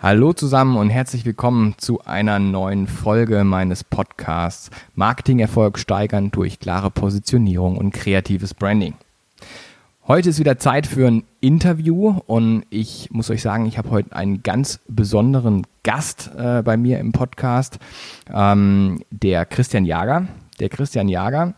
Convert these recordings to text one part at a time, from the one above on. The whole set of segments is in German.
Hallo zusammen und herzlich willkommen zu einer neuen Folge meines Podcasts Marketingerfolg steigern durch klare Positionierung und kreatives Branding. Heute ist wieder Zeit für ein Interview und ich muss euch sagen, ich habe heute einen ganz besonderen Gast äh, bei mir im Podcast, ähm, der Christian Jager. Der Christian Jager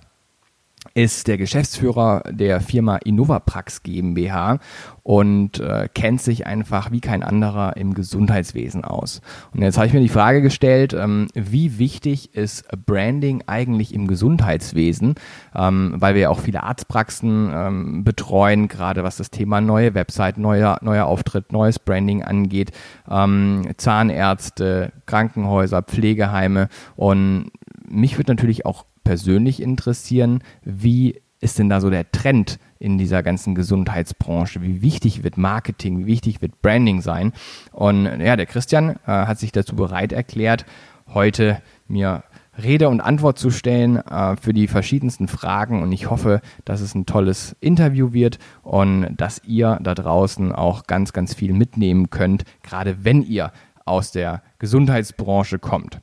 ist der Geschäftsführer der Firma Innovaprax GmbH und äh, kennt sich einfach wie kein anderer im Gesundheitswesen aus. Und jetzt habe ich mir die Frage gestellt, ähm, wie wichtig ist Branding eigentlich im Gesundheitswesen, ähm, weil wir ja auch viele Arztpraxen ähm, betreuen, gerade was das Thema neue Website, neuer, neuer Auftritt, neues Branding angeht, ähm, Zahnärzte, Krankenhäuser, Pflegeheime. Und mich würde natürlich auch persönlich interessieren, wie ist denn da so der Trend in dieser ganzen Gesundheitsbranche? Wie wichtig wird Marketing, wie wichtig wird Branding sein? Und ja, der Christian äh, hat sich dazu bereit erklärt, heute mir Rede und Antwort zu stellen äh, für die verschiedensten Fragen. Und ich hoffe, dass es ein tolles Interview wird und dass ihr da draußen auch ganz, ganz viel mitnehmen könnt, gerade wenn ihr aus der Gesundheitsbranche kommt.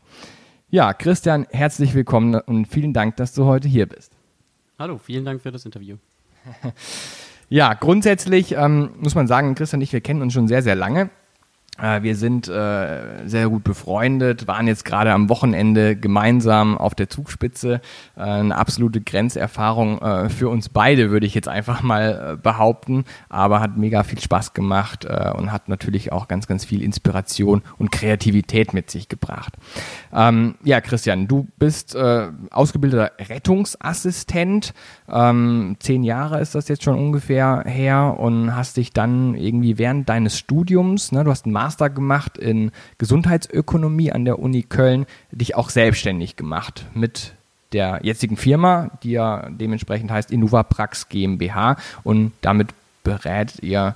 Ja, Christian, herzlich willkommen und vielen Dank, dass du heute hier bist. Hallo, vielen Dank für das Interview. ja, grundsätzlich ähm, muss man sagen, Christian und ich, wir kennen uns schon sehr, sehr lange. Äh, wir sind äh, sehr gut befreundet, waren jetzt gerade am Wochenende gemeinsam auf der Zugspitze. Äh, eine absolute Grenzerfahrung äh, für uns beide, würde ich jetzt einfach mal äh, behaupten. Aber hat mega viel Spaß gemacht äh, und hat natürlich auch ganz, ganz viel Inspiration und Kreativität mit sich gebracht. Ähm, ja, Christian, du bist ausgebildeter Rettungsassistent. Ähm, zehn Jahre ist das jetzt schon ungefähr her und hast dich dann irgendwie während deines Studiums, ne, du hast einen gemacht in Gesundheitsökonomie an der Uni Köln, dich auch selbstständig gemacht mit der jetzigen Firma, die ja dementsprechend heißt Innovaprax GmbH und damit berät ihr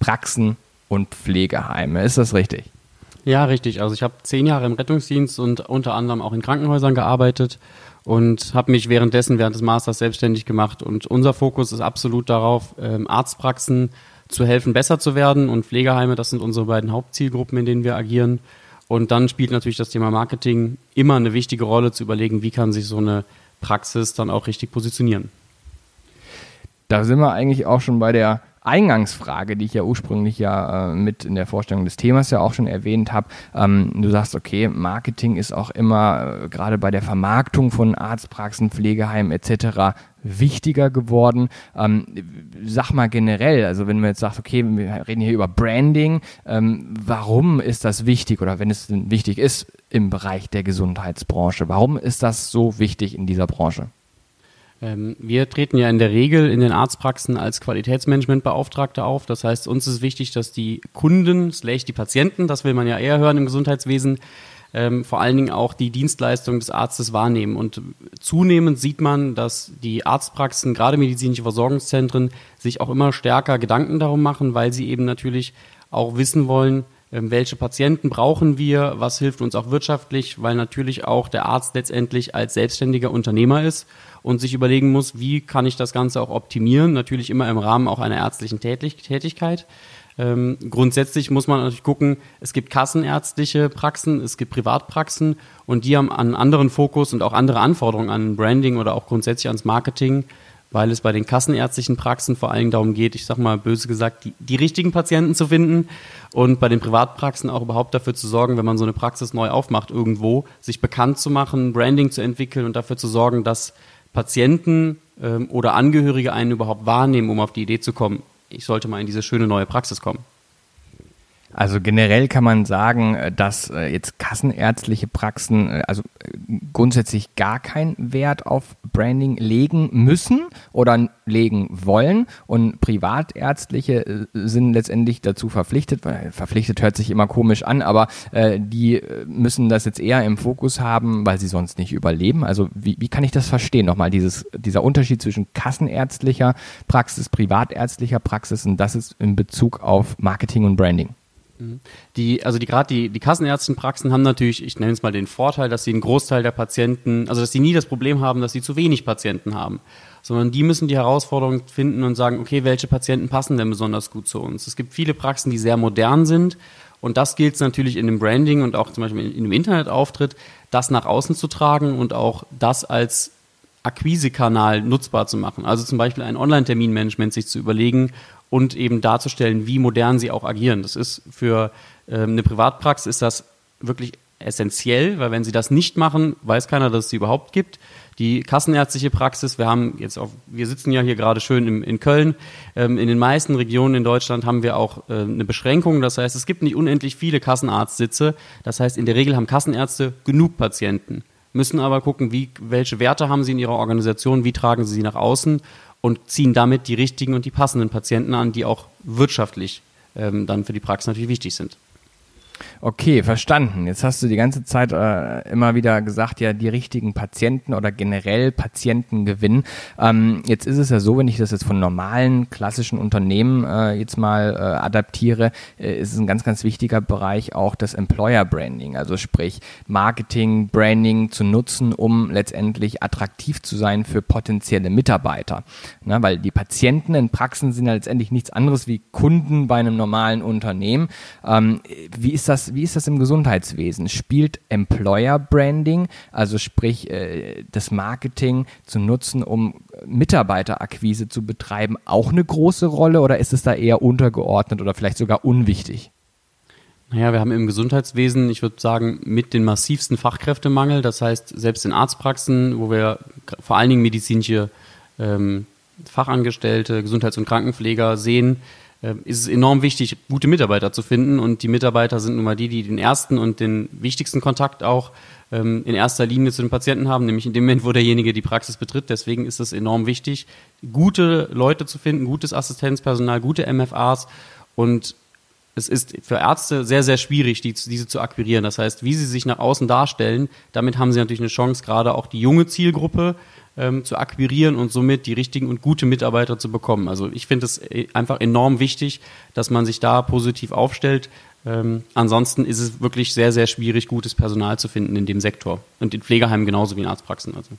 Praxen und Pflegeheime. Ist das richtig? Ja, richtig. Also ich habe zehn Jahre im Rettungsdienst und unter anderem auch in Krankenhäusern gearbeitet und habe mich währenddessen während des Masters selbstständig gemacht. Und unser Fokus ist absolut darauf, ähm, Arztpraxen zu helfen, besser zu werden. Und Pflegeheime, das sind unsere beiden Hauptzielgruppen, in denen wir agieren. Und dann spielt natürlich das Thema Marketing immer eine wichtige Rolle, zu überlegen, wie kann sich so eine Praxis dann auch richtig positionieren. Da sind wir eigentlich auch schon bei der Eingangsfrage, die ich ja ursprünglich ja äh, mit in der Vorstellung des Themas ja auch schon erwähnt habe. Ähm, du sagst, okay, Marketing ist auch immer äh, gerade bei der Vermarktung von Arztpraxen, Pflegeheimen etc. wichtiger geworden. Ähm, sag mal generell, also wenn man jetzt sagt, okay, wir reden hier über Branding, ähm, warum ist das wichtig oder wenn es wichtig ist im Bereich der Gesundheitsbranche? Warum ist das so wichtig in dieser Branche? Ähm, wir treten ja in der Regel in den Arztpraxen als Qualitätsmanagementbeauftragte auf. Das heißt, uns ist wichtig, dass die Kunden, slash die Patienten, das will man ja eher hören im Gesundheitswesen, ähm, vor allen Dingen auch die Dienstleistung des Arztes wahrnehmen. Und zunehmend sieht man, dass die Arztpraxen, gerade medizinische Versorgungszentren, sich auch immer stärker Gedanken darum machen, weil sie eben natürlich auch wissen wollen, welche Patienten brauchen wir, was hilft uns auch wirtschaftlich, weil natürlich auch der Arzt letztendlich als selbstständiger Unternehmer ist und sich überlegen muss, wie kann ich das Ganze auch optimieren, natürlich immer im Rahmen auch einer ärztlichen Tätigkeit. Ähm, grundsätzlich muss man natürlich gucken, es gibt kassenärztliche Praxen, es gibt Privatpraxen und die haben einen anderen Fokus und auch andere Anforderungen an Branding oder auch grundsätzlich ans Marketing, weil es bei den kassenärztlichen Praxen vor allem darum geht, ich sag mal böse gesagt, die, die richtigen Patienten zu finden und bei den Privatpraxen auch überhaupt dafür zu sorgen, wenn man so eine Praxis neu aufmacht irgendwo, sich bekannt zu machen, Branding zu entwickeln und dafür zu sorgen, dass Patienten ähm, oder Angehörige einen überhaupt wahrnehmen, um auf die Idee zu kommen, ich sollte mal in diese schöne neue Praxis kommen. Also generell kann man sagen, äh, dass äh, jetzt kassenärztliche Praxen äh, also grundsätzlich gar keinen Wert auf Branding legen müssen oder legen wollen und privatärztliche sind letztendlich dazu verpflichtet, weil verpflichtet hört sich immer komisch an, aber die müssen das jetzt eher im Fokus haben, weil sie sonst nicht überleben. Also wie, wie kann ich das verstehen? Nochmal dieses, dieser Unterschied zwischen kassenärztlicher Praxis, privatärztlicher Praxis und das ist in Bezug auf Marketing und Branding. Mhm. Die, also die gerade die, die Kassenärztenpraxen haben natürlich, ich nenne es mal den Vorteil, dass sie einen Großteil der Patienten, also dass sie nie das Problem haben, dass sie zu wenig Patienten haben, sondern die müssen die Herausforderung finden und sagen, okay, welche Patienten passen denn besonders gut zu uns? Es gibt viele Praxen, die sehr modern sind Und das gilt natürlich in dem Branding und auch zum Beispiel in dem Internetauftritt, das nach außen zu tragen und auch das als Akquisekanal nutzbar zu machen. Also zum Beispiel ein Online-Terminmanagement sich zu überlegen und eben darzustellen, wie modern sie auch agieren. Das ist für ähm, eine Privatpraxis ist das wirklich essentiell, weil wenn sie das nicht machen, weiß keiner, dass es sie überhaupt gibt. Die kassenärztliche Praxis, wir haben jetzt auch, wir sitzen ja hier gerade schön im, in Köln. Ähm, in den meisten Regionen in Deutschland haben wir auch äh, eine Beschränkung. Das heißt, es gibt nicht unendlich viele Kassenarztsitze. Das heißt, in der Regel haben Kassenärzte genug Patienten müssen aber gucken, wie, welche Werte haben sie in ihrer Organisation, wie tragen sie sie nach außen und ziehen damit die richtigen und die passenden Patienten an, die auch wirtschaftlich ähm, dann für die Praxis natürlich wichtig sind. Okay, verstanden. Jetzt hast du die ganze Zeit äh, immer wieder gesagt, ja, die richtigen Patienten oder generell Patienten gewinnen. Ähm, jetzt ist es ja so, wenn ich das jetzt von normalen, klassischen Unternehmen äh, jetzt mal äh, adaptiere, äh, ist es ein ganz, ganz wichtiger Bereich auch das Employer Branding. Also sprich, Marketing, Branding zu nutzen, um letztendlich attraktiv zu sein für potenzielle Mitarbeiter. Na, weil die Patienten in Praxen sind ja letztendlich nichts anderes wie Kunden bei einem normalen Unternehmen. Ähm, wie ist das wie ist das im Gesundheitswesen? Spielt Employer Branding, also sprich äh, das Marketing zu nutzen, um Mitarbeiterakquise zu betreiben, auch eine große Rolle oder ist es da eher untergeordnet oder vielleicht sogar unwichtig? Naja, wir haben im Gesundheitswesen, ich würde sagen, mit den massivsten Fachkräftemangel. Das heißt, selbst in Arztpraxen, wo wir vor allen Dingen medizinische ähm, Fachangestellte, Gesundheits- und Krankenpfleger sehen, ist es enorm wichtig, gute Mitarbeiter zu finden. Und die Mitarbeiter sind nun mal die, die den ersten und den wichtigsten Kontakt auch ähm, in erster Linie zu den Patienten haben, nämlich in dem Moment, wo derjenige die Praxis betritt. Deswegen ist es enorm wichtig, gute Leute zu finden, gutes Assistenzpersonal, gute MFAs und es ist für Ärzte sehr, sehr schwierig, die, diese zu akquirieren. Das heißt, wie sie sich nach außen darstellen, damit haben sie natürlich eine Chance, gerade auch die junge Zielgruppe ähm, zu akquirieren und somit die richtigen und gute Mitarbeiter zu bekommen. Also ich finde es äh, einfach enorm wichtig, dass man sich da positiv aufstellt. Ähm, ansonsten ist es wirklich sehr, sehr schwierig, gutes Personal zu finden in dem Sektor. Und in Pflegeheimen genauso wie in Arztpraxen. Also.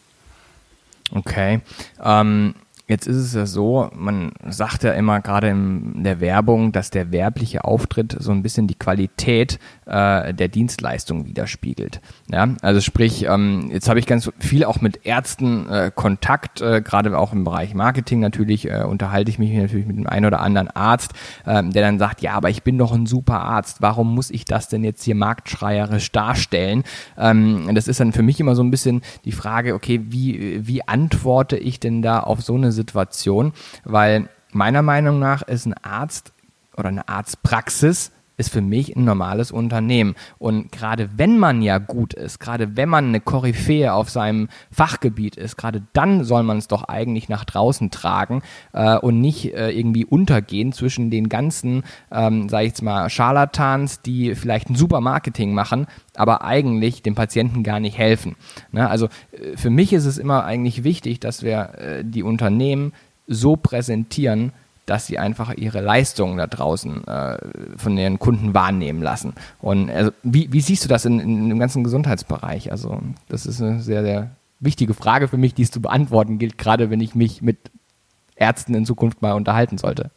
Okay. Ähm, Jetzt ist es ja so, man sagt ja immer gerade in der Werbung, dass der werbliche Auftritt so ein bisschen die Qualität äh, der Dienstleistung widerspiegelt. Ja, also sprich, ähm, jetzt habe ich ganz viel auch mit Ärzten äh, Kontakt, äh, gerade auch im Bereich Marketing natürlich, äh, unterhalte ich mich natürlich mit dem einen oder anderen Arzt, äh, der dann sagt, ja, aber ich bin doch ein super Arzt, warum muss ich das denn jetzt hier marktschreierisch darstellen? Ähm, das ist dann für mich immer so ein bisschen die Frage, okay, wie, wie antworte ich denn da auf so eine Situation, weil meiner Meinung nach ist ein Arzt oder eine Arztpraxis ist für mich ein normales Unternehmen. Und gerade wenn man ja gut ist, gerade wenn man eine Koryphäe auf seinem Fachgebiet ist, gerade dann soll man es doch eigentlich nach draußen tragen äh, und nicht äh, irgendwie untergehen zwischen den ganzen, ähm, sag ich jetzt mal, Scharlatans, die vielleicht ein super Marketing machen, aber eigentlich dem Patienten gar nicht helfen. Ne? Also äh, für mich ist es immer eigentlich wichtig, dass wir äh, die Unternehmen so präsentieren, dass sie einfach ihre Leistungen da draußen äh, von ihren Kunden wahrnehmen lassen. Und also, wie, wie siehst du das in, in, im ganzen Gesundheitsbereich? Also das ist eine sehr, sehr wichtige Frage für mich, die es zu beantworten gilt, gerade wenn ich mich mit Ärzten in Zukunft mal unterhalten sollte.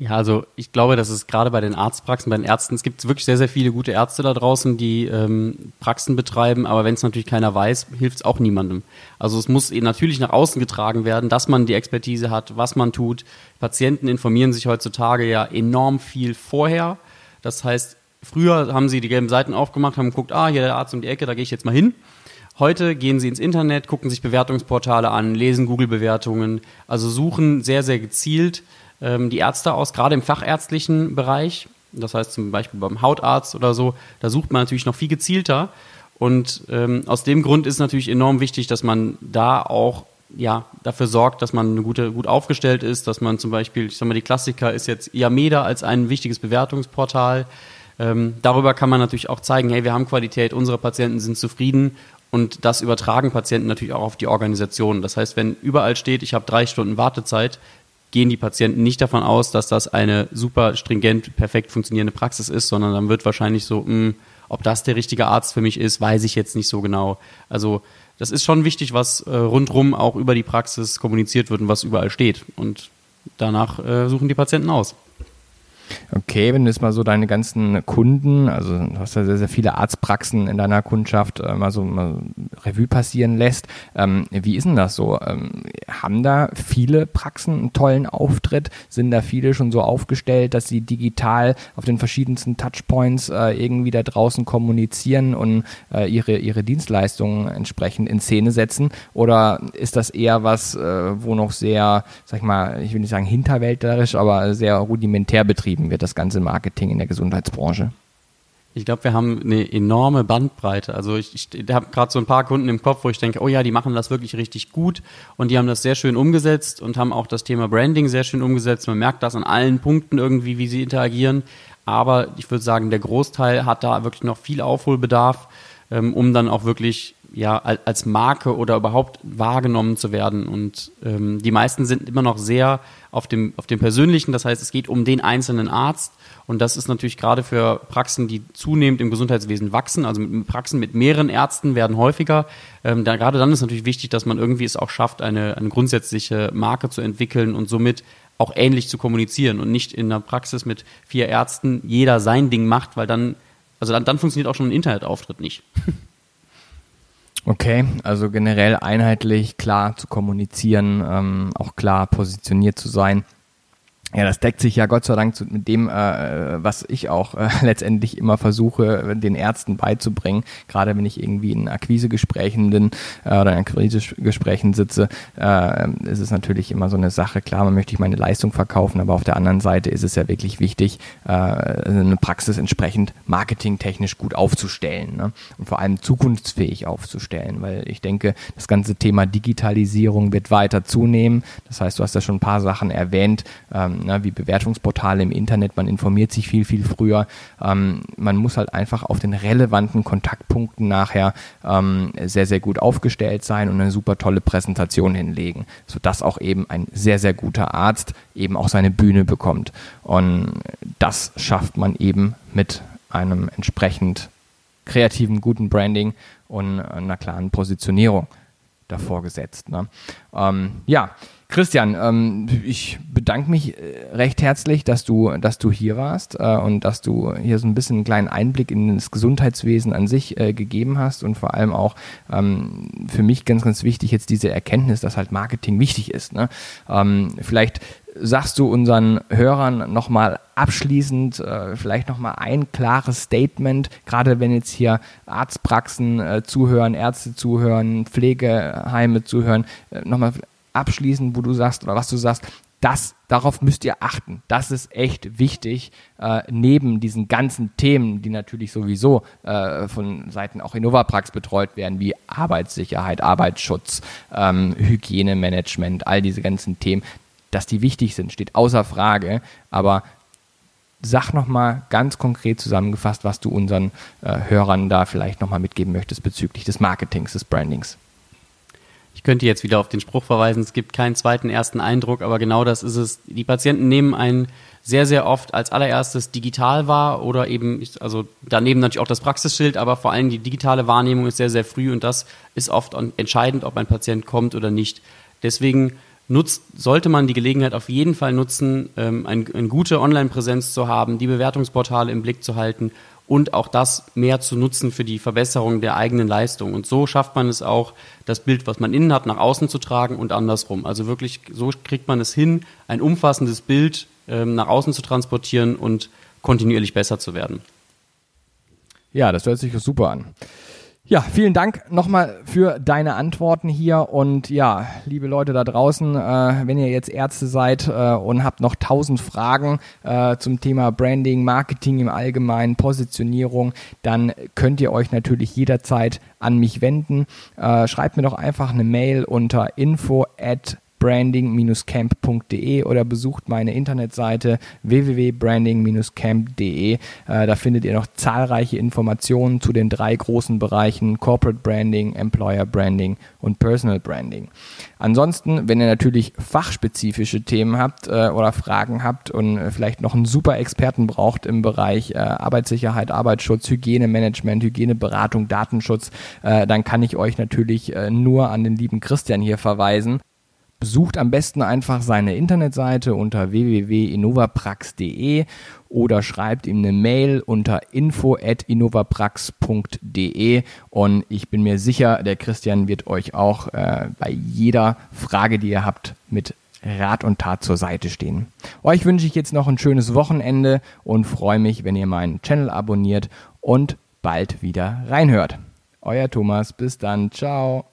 Ja, also ich glaube, dass es gerade bei den Arztpraxen, bei den Ärzten, es gibt wirklich sehr, sehr viele gute Ärzte da draußen, die ähm, Praxen betreiben, aber wenn es natürlich keiner weiß, hilft es auch niemandem. Also es muss natürlich nach außen getragen werden, dass man die Expertise hat, was man tut. Patienten informieren sich heutzutage ja enorm viel vorher. Das heißt, früher haben sie die gelben Seiten aufgemacht, haben geguckt, ah, hier der Arzt um die Ecke, da gehe ich jetzt mal hin. Heute gehen sie ins Internet, gucken sich Bewertungsportale an, lesen Google-Bewertungen, also suchen sehr, sehr gezielt ähm, die Ärzte aus, gerade im fachärztlichen Bereich. Das heißt zum Beispiel beim Hautarzt oder so, da sucht man natürlich noch viel gezielter. Und ähm, aus dem Grund ist natürlich enorm wichtig, dass man da auch ja, dafür sorgt, dass man eine gute, gut aufgestellt ist, dass man zum Beispiel, ich sag mal, die Klassiker ist jetzt Yameda als ein wichtiges Bewertungsportal. Ähm, darüber kann man natürlich auch zeigen, hey, wir haben Qualität, unsere Patienten sind zufrieden und das übertragen Patienten natürlich auch auf die Organisation. Das heißt, wenn überall steht, ich habe drei Stunden Wartezeit, gehen die Patienten nicht davon aus, dass das eine super stringent, perfekt funktionierende Praxis ist, sondern dann wird wahrscheinlich so, mh, hm, ob das der richtige Arzt für mich ist, weiß ich jetzt nicht so genau. Also das ist schon wichtig, was äh, rundrum auch über die Praxis kommuniziert wird und was überall steht. Und danach äh, suchen die Patienten aus. Okay, wenn du jetzt mal so deine ganzen Kunden, also du hast ja sehr, sehr viele Arztpraxen in deiner Kundschaft, äh, mal so mal Revue passieren lässt, ähm, wie ist denn das so? Ähm, haben da viele Praxen einen tollen Auftritt? Sind da viele schon so aufgestellt, dass sie digital auf den verschiedensten Touchpoints äh, irgendwie da draußen kommunizieren und äh, ihre, ihre Dienstleistungen entsprechend in Szene setzen? Oder ist das eher was, äh, wo noch sehr, sag ich mal, ich will nicht sagen hinterwäldlerisch, aber sehr rudimentär betrieben wird, das ganze Marketing in der Gesundheitsbranche? Ich glaube, wir haben eine enorme Bandbreite. Also ich, ich habe gerade so ein paar Kunden im Kopf, wo ich denke, oh ja, die machen das wirklich richtig gut und die haben das sehr schön umgesetzt und haben auch das Thema Branding sehr schön umgesetzt. Man merkt das an allen Punkten irgendwie, wie sie interagieren. Aber ich würde sagen, der Großteil hat da wirklich noch viel Aufholbedarf, ähm, um dann auch wirklich ja, als Marke oder überhaupt wahrgenommen zu werden. Und ähm, die meisten sind immer noch sehr auf dem, auf dem Persönlichen. Das heißt, es geht um den einzelnen Arzt. Und das ist natürlich gerade für Praxen, die zunehmend im Gesundheitswesen wachsen, also mit Praxen mit mehreren Ärzten werden häufiger. Ähm, da, gerade dann ist natürlich wichtig, dass man irgendwie es auch schafft, eine, eine grundsätzliche Marke zu entwickeln und somit auch ähnlich zu kommunizieren und nicht in einer Praxis mit vier Ärzten jeder sein Ding macht, weil dann, also dann, dann funktioniert auch schon ein Internetauftritt nicht. Okay, also generell einheitlich, klar zu kommunizieren, ähm, auch klar positioniert zu sein. Ja, das deckt sich ja Gott sei Dank mit dem, äh, was ich auch äh, letztendlich immer versuche, den Ärzten beizubringen. Gerade wenn ich irgendwie in Akquisegesprächen bin äh, oder in Akquisegesprächen sitze, äh, ist es natürlich immer so eine Sache. Klar, man möchte ich meine Leistung verkaufen, aber auf der anderen Seite ist es ja wirklich wichtig, äh, eine Praxis entsprechend marketingtechnisch gut aufzustellen ne? und vor allem zukunftsfähig aufzustellen, weil ich denke, das ganze Thema Digitalisierung wird weiter zunehmen. Das heißt, du hast ja schon ein paar Sachen erwähnt. Ähm, ne, wie Bewertungsportale im Internet, man informiert sich viel, viel früher. Ähm, man muss halt einfach auf den relevanten Kontaktpunkten nachher ähm, sehr, sehr gut aufgestellt sein und eine super tolle Präsentation hinlegen, sodass auch eben ein sehr, sehr guter Arzt eben auch seine Bühne bekommt. Und das schafft man eben mit einem entsprechend kreativen, guten Branding und einer klaren Positionierung davor gesetzt. Ne? Ähm, ja, Christian, ähm, ich bedanke mich äh, recht herzlich, dass du, dass du hier warst äh, und dass du hier so ein bisschen einen kleinen Einblick in das Gesundheitswesen an sich äh, gegeben hast und vor allem auch ähm, für mich ganz, ganz wichtig jetzt diese Erkenntnis, dass halt Marketing wichtig ist. Ne? Ähm, vielleicht sagst du unseren Hörern nochmal abschließend vielleicht nochmal ein klares Statement, gerade wenn jetzt hier Arztpraxen zuhören, Ärzte zuhören, Pflegeheime zuhören, nochmal abschließen, wo du sagst oder was du sagst, das, darauf müsst ihr achten. Das ist echt wichtig, äh, neben diesen ganzen Themen, die natürlich sowieso äh, von Seiten auch Innovaprax betreut werden, wie Arbeitssicherheit, Arbeitsschutz, ähm, Hygienemanagement, all diese ganzen Themen, dass die wichtig sind, steht außer Frage. Aber sag nochmal ganz konkret zusammengefasst, was du unseren äh, Hörern da vielleicht nochmal mitgeben möchtest bezüglich des Marketings, des Brandings. Ich könnte jetzt wieder auf den Spruch verweisen, es gibt keinen zweiten ersten Eindruck, aber genau das ist es. Die Patienten nehmen einen sehr, sehr oft als allererstes digital wahr oder eben, also daneben natürlich auch das Praxisschild, aber vor allem die digitale Wahrnehmung ist sehr, sehr früh und das ist oft entscheidend, ob ein Patient kommt oder nicht. Deswegen nutzt, sollte man die Gelegenheit auf jeden Fall nutzen, ähm, ein, eine gute Online-Präsenz zu haben, die Bewertungsportale im Blick zu halten und auch das mehr zu nutzen für die Verbesserung der eigenen Leistung. Und so schafft man es auch, das Bild, was man innen hat, nach außen zu tragen und andersrum. Also wirklich, so kriegt man es hin, ein umfassendes Bild ähm, nach außen zu transportieren und kontinuierlich besser zu werden. Ja, das hört sich super an. Ja, vielen Dank nochmal für deine Antworten hier und ja, liebe Leute da draußen, äh, wenn ihr jetzt Ärzte seid äh, und habt noch tausend Fragen äh, zum Thema Branding, Marketing im Allgemeinen, Positionierung, dann könnt ihr euch natürlich jederzeit an mich wenden. Äh, schreibt mir doch einfach eine Mail unter info at branding-camp.de oder besucht meine Internetseite www.branding-camp.de. Äh, da findet ihr noch zahlreiche Informationen zu den drei großen Bereichen Corporate Branding, Employer Branding und Personal Branding. Ansonsten, wenn ihr natürlich fachspezifische Themen habt äh, oder Fragen habt und vielleicht noch einen super Experten braucht im Bereich äh, Arbeitssicherheit, Arbeitsschutz, Hygienemanagement, Hygieneberatung, Datenschutz, äh, dann kann ich euch natürlich äh, nur an den lieben Christian hier verweisen. Besucht am besten einfach seine Internetseite unter www.innovaprax.de oder schreibt ihm eine Mail unter info@innovaprax.de und ich bin mir sicher, der Christian wird euch auch äh, bei jeder Frage, die ihr habt, mit Rat und Tat zur Seite stehen. Euch wünsche ich jetzt noch ein schönes Wochenende und freue mich, wenn ihr meinen Channel abonniert und bald wieder reinhört. Euer Thomas, bis dann, ciao.